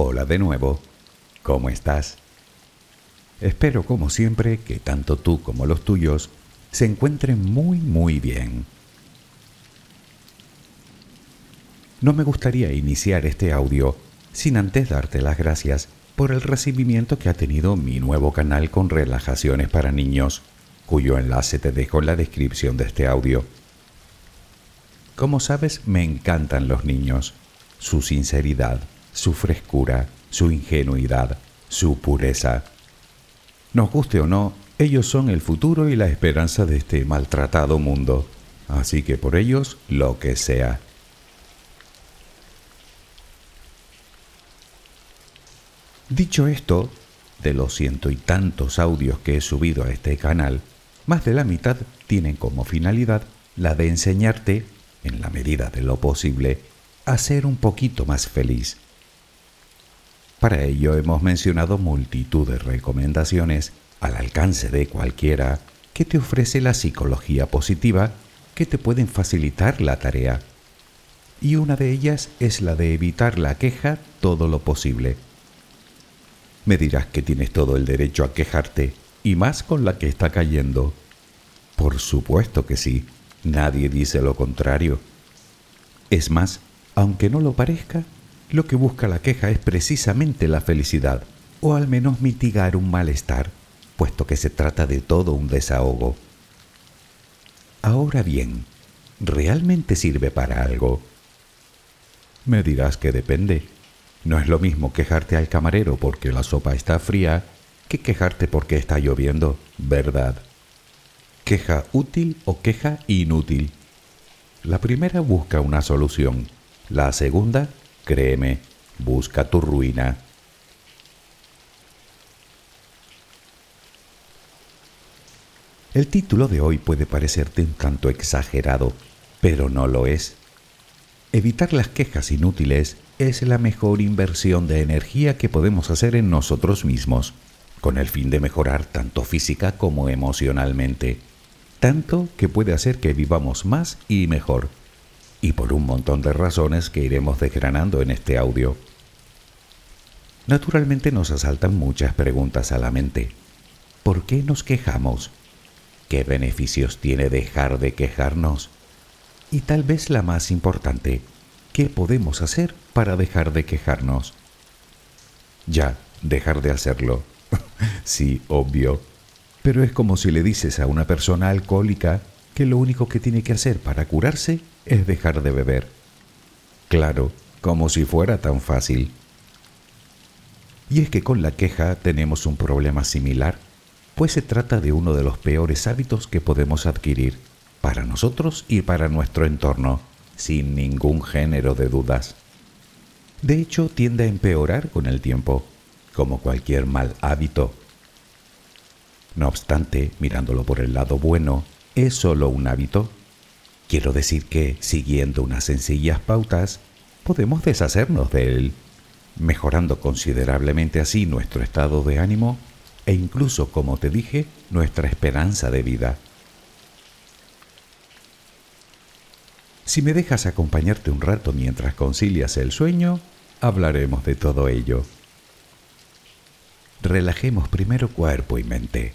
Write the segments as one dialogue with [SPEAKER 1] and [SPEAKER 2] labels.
[SPEAKER 1] Hola de nuevo. ¿Cómo estás? Espero como siempre que tanto tú como los tuyos se encuentren muy muy bien. No me gustaría iniciar este audio sin antes darte las gracias por el recibimiento que ha tenido mi nuevo canal con relajaciones para niños, cuyo enlace te dejo en la descripción de este audio. Como sabes, me encantan los niños, su sinceridad, su frescura, su ingenuidad, su pureza. Nos guste o no, ellos son el futuro y la esperanza de este maltratado mundo, así que por ellos lo que sea. Dicho esto, de los ciento y tantos audios que he subido a este canal, más de la mitad tienen como finalidad la de enseñarte, en la medida de lo posible, a ser un poquito más feliz. Para ello hemos mencionado multitud de recomendaciones al alcance de cualquiera que te ofrece la psicología positiva que te pueden facilitar la tarea. Y una de ellas es la de evitar la queja todo lo posible me dirás que tienes todo el derecho a quejarte, y más con la que está cayendo. Por supuesto que sí, nadie dice lo contrario. Es más, aunque no lo parezca, lo que busca la queja es precisamente la felicidad, o al menos mitigar un malestar, puesto que se trata de todo un desahogo. Ahora bien, ¿realmente sirve para algo? Me dirás que depende. No es lo mismo quejarte al camarero porque la sopa está fría que quejarte porque está lloviendo, ¿verdad? Queja útil o queja inútil. La primera busca una solución. La segunda, créeme, busca tu ruina. El título de hoy puede parecerte un tanto exagerado, pero no lo es. Evitar las quejas inútiles es la mejor inversión de energía que podemos hacer en nosotros mismos, con el fin de mejorar tanto física como emocionalmente, tanto que puede hacer que vivamos más y mejor, y por un montón de razones que iremos desgranando en este audio. Naturalmente nos asaltan muchas preguntas a la mente. ¿Por qué nos quejamos? ¿Qué beneficios tiene dejar de quejarnos? Y tal vez la más importante, ¿qué podemos hacer para dejar de quejarnos? Ya, dejar de hacerlo. sí, obvio. Pero es como si le dices a una persona alcohólica que lo único que tiene que hacer para curarse es dejar de beber. Claro, como si fuera tan fácil. Y es que con la queja tenemos un problema similar, pues se trata de uno de los peores hábitos que podemos adquirir para nosotros y para nuestro entorno, sin ningún género de dudas. De hecho, tiende a empeorar con el tiempo, como cualquier mal hábito. No obstante, mirándolo por el lado bueno, es solo un hábito. Quiero decir que, siguiendo unas sencillas pautas, podemos deshacernos de él, mejorando considerablemente así nuestro estado de ánimo e incluso, como te dije, nuestra esperanza de vida. Si me dejas acompañarte un rato mientras concilias el sueño, hablaremos de todo ello. Relajemos primero cuerpo y mente.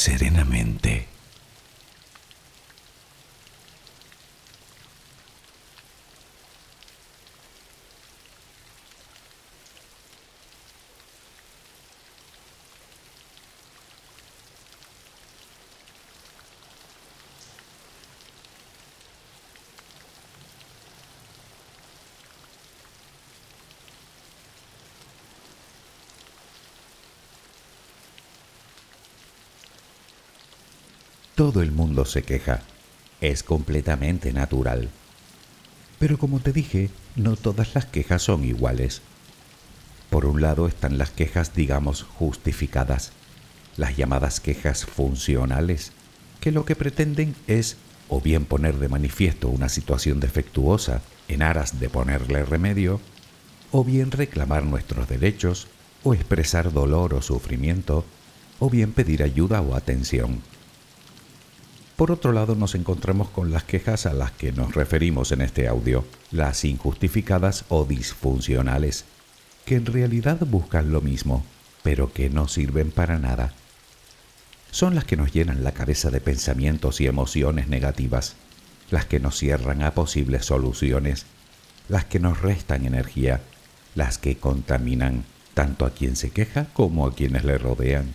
[SPEAKER 2] serenamente.
[SPEAKER 1] Todo el mundo se queja. Es completamente natural. Pero como te dije, no todas las quejas son iguales. Por un lado están las quejas, digamos, justificadas, las llamadas quejas funcionales, que lo que pretenden es o bien poner de manifiesto una situación defectuosa en aras de ponerle remedio, o bien reclamar nuestros derechos, o expresar dolor o sufrimiento, o bien pedir ayuda o atención. Por otro lado, nos encontramos con las quejas a las que nos referimos en este audio, las injustificadas o disfuncionales, que en realidad buscan lo mismo, pero que no sirven para nada. Son las que nos llenan la cabeza de pensamientos y emociones negativas, las que nos cierran a posibles soluciones, las que nos restan energía, las que contaminan tanto a quien se queja como a quienes le rodean.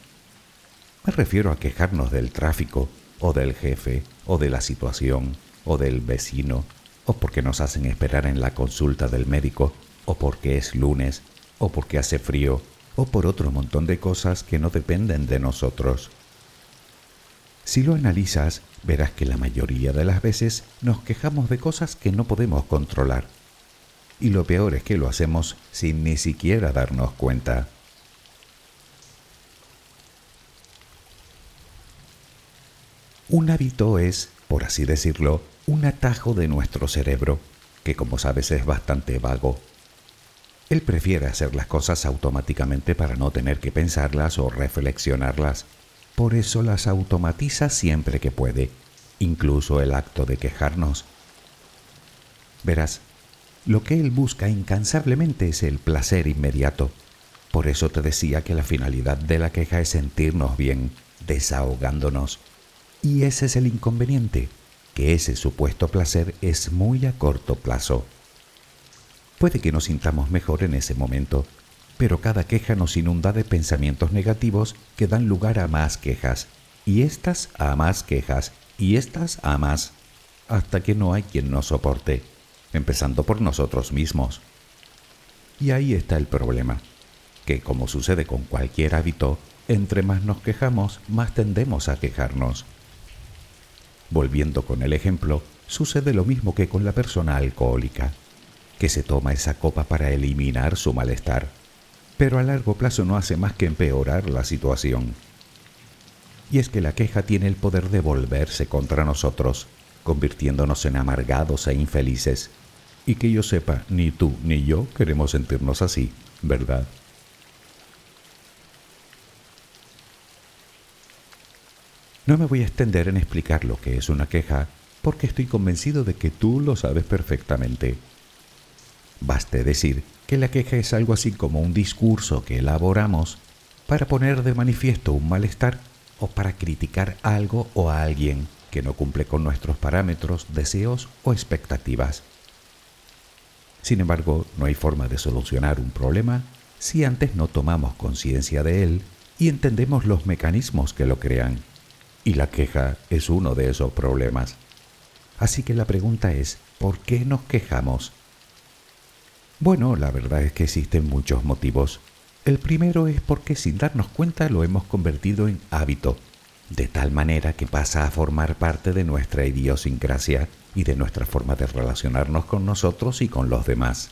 [SPEAKER 1] Me refiero a quejarnos del tráfico, o del jefe, o de la situación, o del vecino, o porque nos hacen esperar en la consulta del médico, o porque es lunes, o porque hace frío, o por otro montón de cosas que no dependen de nosotros. Si lo analizas, verás que la mayoría de las veces nos quejamos de cosas que no podemos controlar. Y lo peor es que lo hacemos sin ni siquiera darnos cuenta. Un hábito es, por así decirlo, un atajo de nuestro cerebro, que como sabes es bastante vago. Él prefiere hacer las cosas automáticamente para no tener que pensarlas o reflexionarlas. Por eso las automatiza siempre que puede, incluso el acto de quejarnos. Verás, lo que él busca incansablemente es el placer inmediato. Por eso te decía que la finalidad de la queja es sentirnos bien, desahogándonos. Y ese es el inconveniente, que ese supuesto placer es muy a corto plazo. Puede que nos sintamos mejor en ese momento, pero cada queja nos inunda de pensamientos negativos que dan lugar a más quejas, y estas a más quejas, y estas a más, hasta que no hay quien nos soporte, empezando por nosotros mismos. Y ahí está el problema, que como sucede con cualquier hábito, entre más nos quejamos, más tendemos a quejarnos. Volviendo con el ejemplo, sucede lo mismo que con la persona alcohólica, que se toma esa copa para eliminar su malestar, pero a largo plazo no hace más que empeorar la situación. Y es que la queja tiene el poder de volverse contra nosotros, convirtiéndonos en amargados e infelices. Y que yo sepa, ni tú ni yo queremos sentirnos así, ¿verdad? No me voy a extender en explicar lo que es una queja, porque estoy convencido de que tú lo sabes perfectamente. Baste decir que la queja es algo así como un discurso que elaboramos para poner de manifiesto un malestar o para criticar algo o a alguien que no cumple con nuestros parámetros, deseos o expectativas. Sin embargo, no hay forma de solucionar un problema si antes no tomamos conciencia de él y entendemos los mecanismos que lo crean y la queja es uno de esos problemas. Así que la pregunta es, ¿por qué nos quejamos? Bueno, la verdad es que existen muchos motivos. El primero es porque sin darnos cuenta lo hemos convertido en hábito, de tal manera que pasa a formar parte de nuestra idiosincrasia y de nuestra forma de relacionarnos con nosotros y con los demás.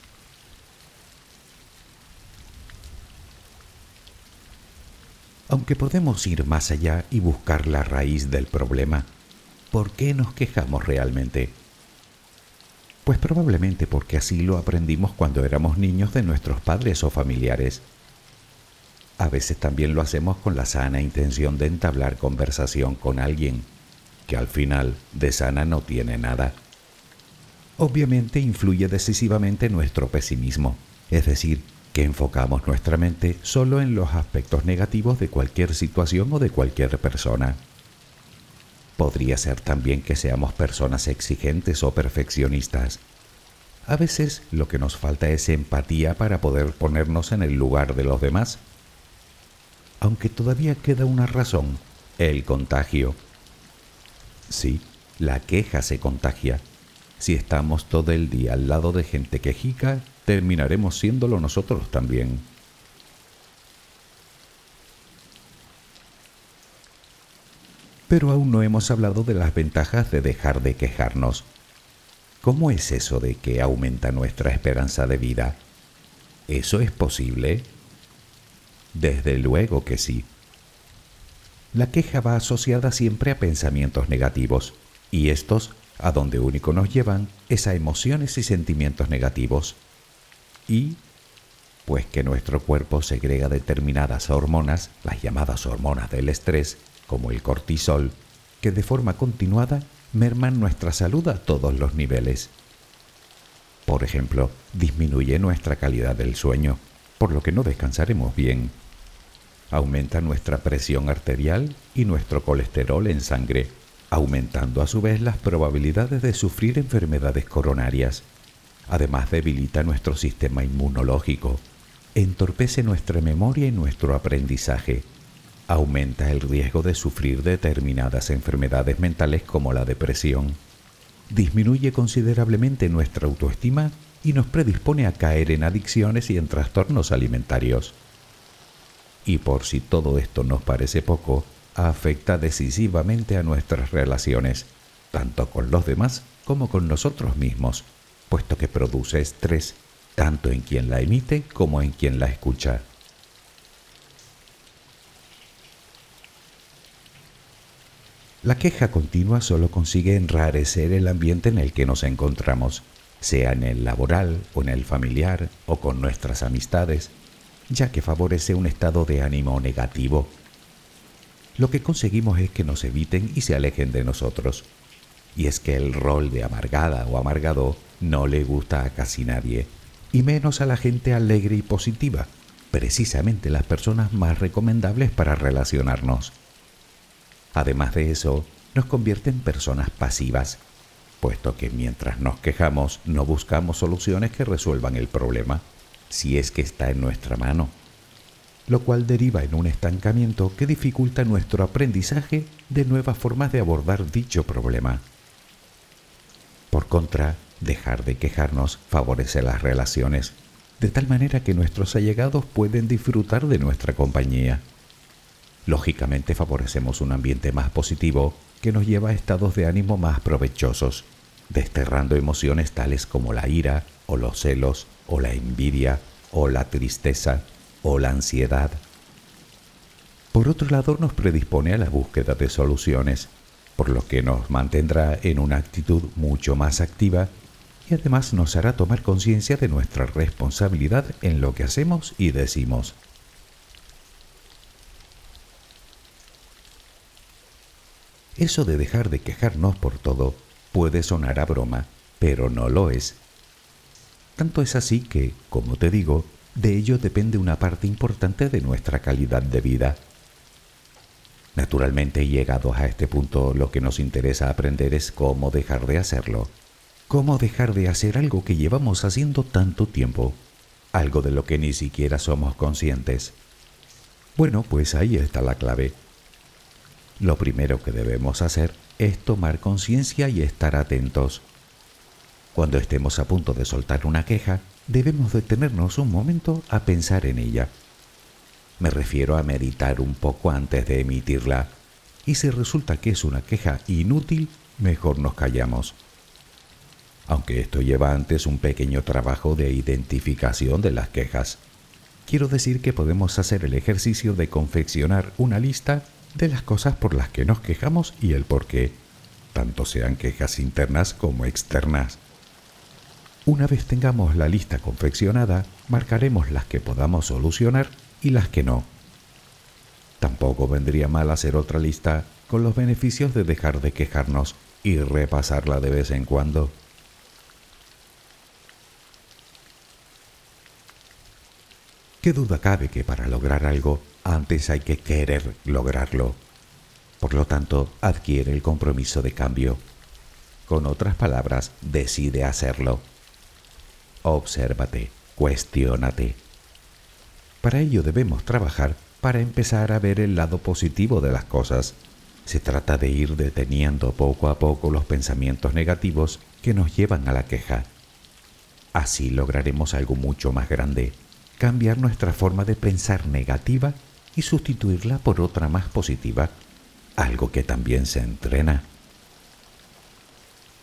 [SPEAKER 1] Aunque podemos ir más allá y buscar la raíz del problema. ¿Por qué nos quejamos realmente? Pues probablemente porque así lo aprendimos cuando éramos niños de nuestros padres o familiares. A veces también lo hacemos con la sana intención de entablar conversación con alguien, que al final de sana no tiene nada. Obviamente influye decisivamente nuestro pesimismo, es decir, que enfocamos nuestra mente solo en los aspectos negativos de cualquier situación o de cualquier persona. Podría ser también que seamos personas exigentes o perfeccionistas. A veces lo que nos falta es empatía para poder ponernos en el lugar de los demás. Aunque todavía queda una razón, el contagio. Sí, la queja se contagia. Si estamos todo el día al lado de gente quejica, terminaremos siéndolo nosotros también. Pero aún no hemos hablado de las ventajas de dejar de quejarnos. ¿Cómo es eso de que aumenta nuestra esperanza de vida? ¿Eso es posible? Desde luego que sí. La queja va asociada siempre a pensamientos negativos, y estos, a donde único nos llevan, es a emociones y sentimientos negativos y pues que nuestro cuerpo segrega determinadas hormonas, las llamadas hormonas del estrés, como el cortisol, que de forma continuada merman nuestra salud a todos los niveles. Por ejemplo, disminuye nuestra calidad del sueño, por lo que no descansaremos bien. Aumenta nuestra presión arterial y nuestro colesterol en sangre, aumentando a su vez las probabilidades de sufrir enfermedades coronarias Además debilita nuestro sistema inmunológico, entorpece nuestra memoria y nuestro aprendizaje, aumenta el riesgo de sufrir determinadas enfermedades mentales como la depresión disminuye considerablemente nuestra autoestima y nos predispone a caer en adicciones y en trastornos alimentarios. Y por si todo esto nos parece poco, afecta decisivamente a nuestras relaciones, tanto con los demás como con nosotros mismos, puesto que produce estrés tanto en quien la emite como en quien la escucha. La queja continua solo consigue enrarecer el ambiente en el que nos encontramos, sea en el laboral o en el familiar o con nuestras amistades, ya que favorece un estado de ánimo negativo. Lo que conseguimos es que nos eviten y se alejen de nosotros. Y es que el rol de amargada o amargado no le gusta a casi nadie, y menos a la gente alegre y positiva, precisamente las personas más recomendables para relacionarnos. Además de eso, nos convierte en personas pasivas, puesto que mientras nos quejamos no buscamos soluciones que resuelvan el problema, si es que está en nuestra mano, lo cual deriva en un estancamiento que dificulta nuestro aprendizaje de nuevas formas de abordar dicho problema. Por contra, dejar de quejarnos favorece las relaciones, de tal manera que nuestros allegados pueden disfrutar de nuestra compañía. Lógicamente favorecemos un ambiente más positivo que nos lleva a estados de ánimo más provechosos, desterrando emociones tales como la ira o los celos o la envidia o la tristeza o la ansiedad. Por otro lado, nos predispone a la búsqueda de soluciones, por lo que nos mantendrá en una actitud mucho más activa y además nos hará tomar conciencia de nuestra responsabilidad en lo que hacemos y decimos. Eso de dejar de quejarnos por todo puede sonar a broma, pero no lo es. Tanto es así que, como te digo, de ello depende una parte importante de nuestra calidad de vida. Naturalmente, llegados a este punto, lo que nos interesa aprender es cómo dejar de hacerlo. Cómo dejar de hacer algo que llevamos haciendo tanto tiempo. Algo de lo que ni siquiera somos conscientes. Bueno, pues ahí está la clave. Lo primero que debemos hacer es tomar conciencia y estar atentos. Cuando estemos a punto de soltar una queja, debemos detenernos un momento a pensar en ella. Me refiero a meditar un poco antes de emitirla. Y si resulta que es una queja inútil, mejor nos callamos. Aunque esto lleva antes un pequeño trabajo de identificación de las quejas. Quiero decir que podemos hacer el ejercicio de confeccionar una lista de las cosas por las que nos quejamos y el por qué, tanto sean quejas internas como externas. Una vez tengamos la lista confeccionada, marcaremos las que podamos solucionar y las que no. Tampoco vendría mal hacer otra lista con los beneficios de dejar de quejarnos y repasarla de vez en cuando. ¿Qué duda cabe que para lograr algo antes hay que querer lograrlo. Por lo tanto, adquiere el compromiso de cambio. Con otras palabras, decide hacerlo. Obsérvate, cuestiónate. Para ello debemos trabajar para empezar a ver el lado positivo de las cosas. Se trata de ir deteniendo poco a poco los pensamientos negativos que nos llevan a la queja. Así lograremos algo mucho más grande, cambiar nuestra forma de pensar negativa y sustituirla por otra más positiva, algo que también se entrena.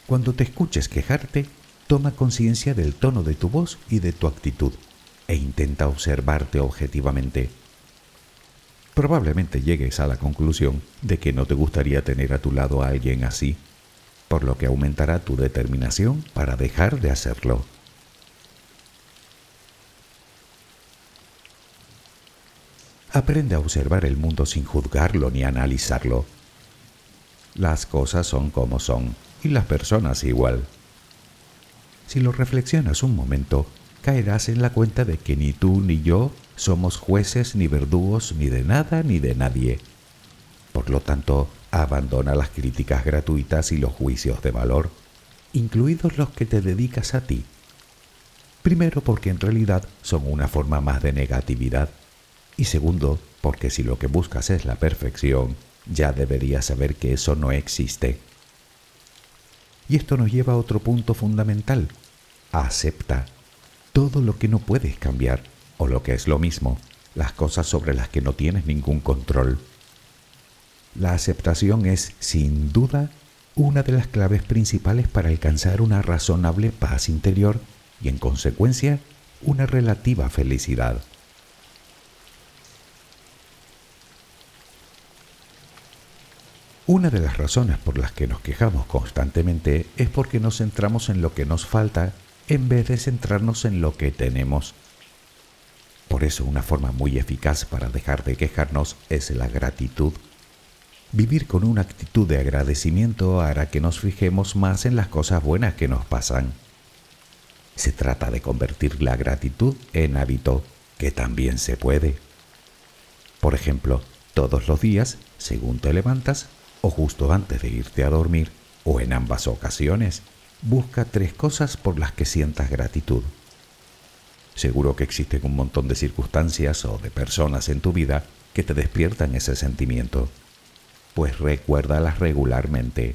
[SPEAKER 1] Cuando te escuches quejarte, toma conciencia del tono de tu voz y de tu actitud e intenta observarte objetivamente. Probablemente llegues a la conclusión de que no te gustaría tener a tu lado a alguien así, por lo que aumentará tu determinación para dejar de hacerlo. Aprende a observar el mundo sin juzgarlo ni analizarlo. Las cosas son como son y las personas igual. Si lo reflexionas un momento, caerás en la cuenta de que ni tú ni yo somos jueces ni verdugos ni de nada ni de nadie. Por lo tanto, abandona las críticas gratuitas y los juicios de valor, incluidos los que te dedicas a ti. Primero porque en realidad son una forma más de negatividad y segundo, porque si lo que buscas es la perfección, ya deberías saber que eso no existe. Y esto nos lleva a otro punto fundamental. Acepta todo lo que no puedes cambiar, o lo que es lo mismo, las cosas sobre las que no tienes ningún control. La aceptación es, sin duda, una de las claves principales para alcanzar una razonable paz interior y, en consecuencia, una relativa felicidad. Una de las razones por las que nos quejamos constantemente es porque nos centramos en lo que nos falta en vez de centrarnos en lo que tenemos. Por eso una forma muy eficaz para dejar de quejarnos es la gratitud. Vivir con una actitud de agradecimiento hará que nos fijemos más en las cosas buenas que nos pasan. Se trata de convertir la gratitud en hábito, que también se puede. Por ejemplo, todos los días, según te levantas, o justo antes de irte a dormir, o en ambas ocasiones, busca tres cosas por las que sientas gratitud. Seguro que existen un montón de circunstancias o de personas en tu vida que te despiertan ese sentimiento. Pues recuérdalas regularmente.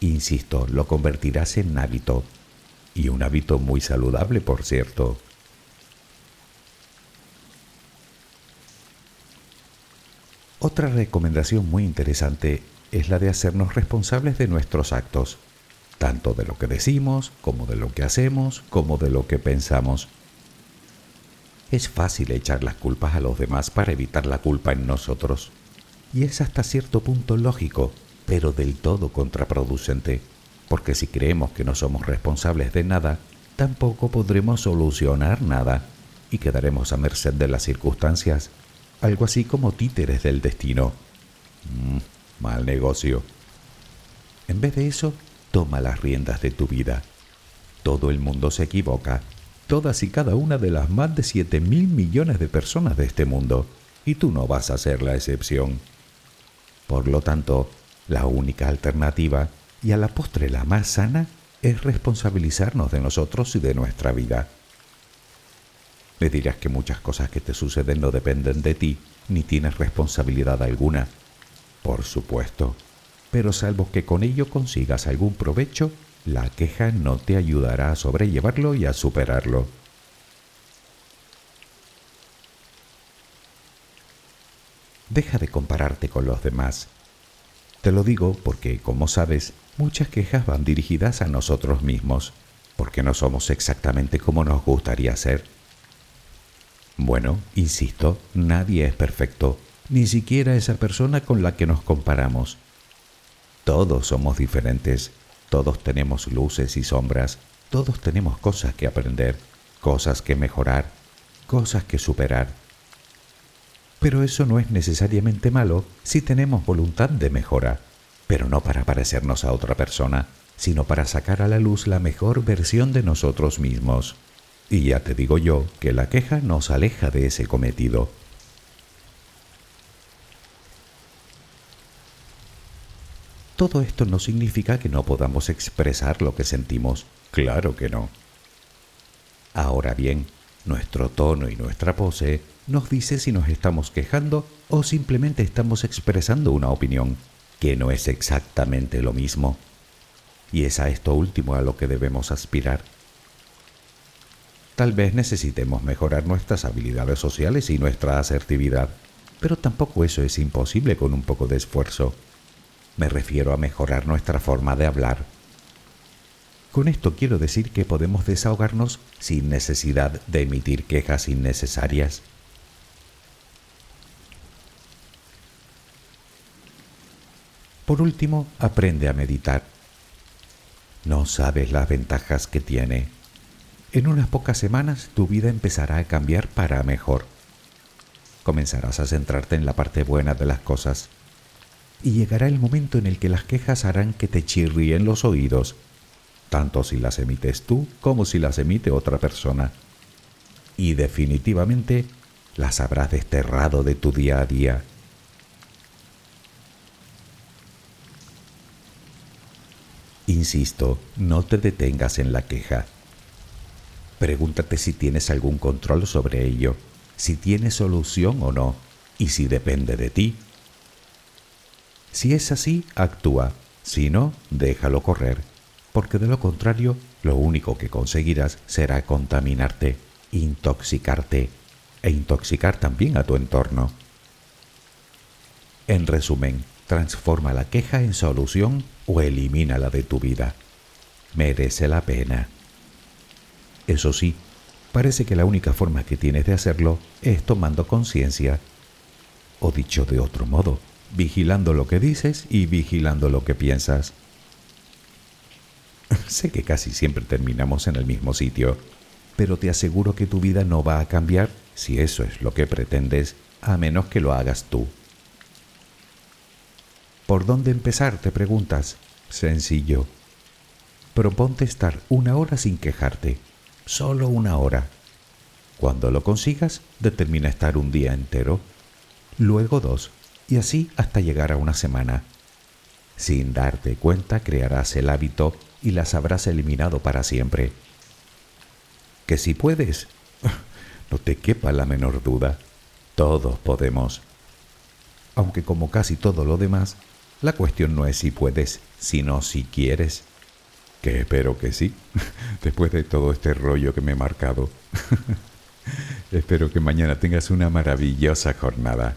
[SPEAKER 1] Insisto, lo convertirás en hábito. Y un hábito muy saludable, por cierto. Otra recomendación muy interesante es la de hacernos responsables de nuestros actos, tanto de lo que decimos, como de lo que hacemos, como de lo que pensamos. Es fácil echar las culpas a los demás para evitar la culpa en nosotros, y es hasta cierto punto lógico, pero del todo contraproducente, porque si creemos que no somos responsables de nada, tampoco podremos solucionar nada y quedaremos a merced de las circunstancias, algo así como títeres del destino. Mm, Mal negocio. En vez de eso, toma las riendas de tu vida. Todo el mundo se equivoca, todas y cada una de las más de 7 mil millones de personas de este mundo, y tú no vas a ser la excepción. Por lo tanto, la única alternativa, y a la postre la más sana, es responsabilizarnos de nosotros y de nuestra vida. Me dirás que muchas cosas que te suceden no dependen de ti, ni tienes responsabilidad alguna, por supuesto, pero salvo que con ello consigas algún provecho, la queja no te ayudará a sobrellevarlo y a superarlo. Deja de compararte con los demás. Te lo digo porque, como sabes, muchas quejas van dirigidas a nosotros mismos, porque no somos exactamente como nos gustaría ser. Bueno, insisto, nadie es perfecto ni siquiera esa persona con la que nos comparamos. Todos somos diferentes, todos tenemos luces y sombras, todos tenemos cosas que aprender, cosas que mejorar, cosas que superar. Pero eso no es necesariamente malo si tenemos voluntad de mejora, pero no para parecernos a otra persona, sino para sacar a la luz la mejor versión de nosotros mismos. Y ya te digo yo que la queja nos aleja de ese cometido. Todo esto no significa que no podamos expresar lo que sentimos, claro que no. Ahora bien, nuestro tono y nuestra pose nos dice si nos estamos quejando o simplemente estamos expresando una opinión, que no es exactamente lo mismo. Y es a esto último a lo que debemos aspirar. Tal vez necesitemos mejorar nuestras habilidades sociales y nuestra asertividad, pero tampoco eso es imposible con un poco de esfuerzo. Me refiero a mejorar nuestra forma de hablar. Con esto quiero decir que podemos desahogarnos sin necesidad de emitir quejas innecesarias. Por último, aprende a meditar. No sabes las ventajas que tiene. En unas pocas semanas tu vida empezará a cambiar para mejor. Comenzarás a centrarte en la parte buena de las cosas y llegará el momento en el que las quejas harán que te chirríen los oídos, tanto si las emites tú como si las emite otra persona. Y definitivamente las habrás desterrado de tu día a día. Insisto, no te detengas en la queja. Pregúntate si tienes algún control sobre ello, si tienes solución o no, y si depende de ti si es así, actúa. Si no, déjalo correr, porque de lo contrario lo único que conseguirás será contaminarte, intoxicarte e intoxicar también a tu entorno. En resumen, transforma la queja en solución o elimínala de tu vida. Merece la pena. Eso sí, parece que la única forma que tienes de hacerlo es tomando conciencia. O dicho de otro modo, vigilando lo que dices y vigilando lo que piensas. sé que casi siempre terminamos en el mismo sitio, pero te aseguro que tu vida no va a cambiar si eso es lo que pretendes, a menos que lo hagas tú. ¿Por dónde empezar? te preguntas. Sencillo. Proponte estar una hora sin quejarte, solo una hora. Cuando lo consigas, determina estar un día entero, luego dos, y así hasta llegar a una semana. Sin darte cuenta crearás el hábito y las habrás eliminado para siempre. Que si puedes, no te quepa la menor duda, todos podemos. Aunque como casi todo lo demás, la cuestión no es si puedes, sino si quieres. Que espero que sí, después de todo este rollo que me he marcado. espero que mañana tengas una maravillosa jornada.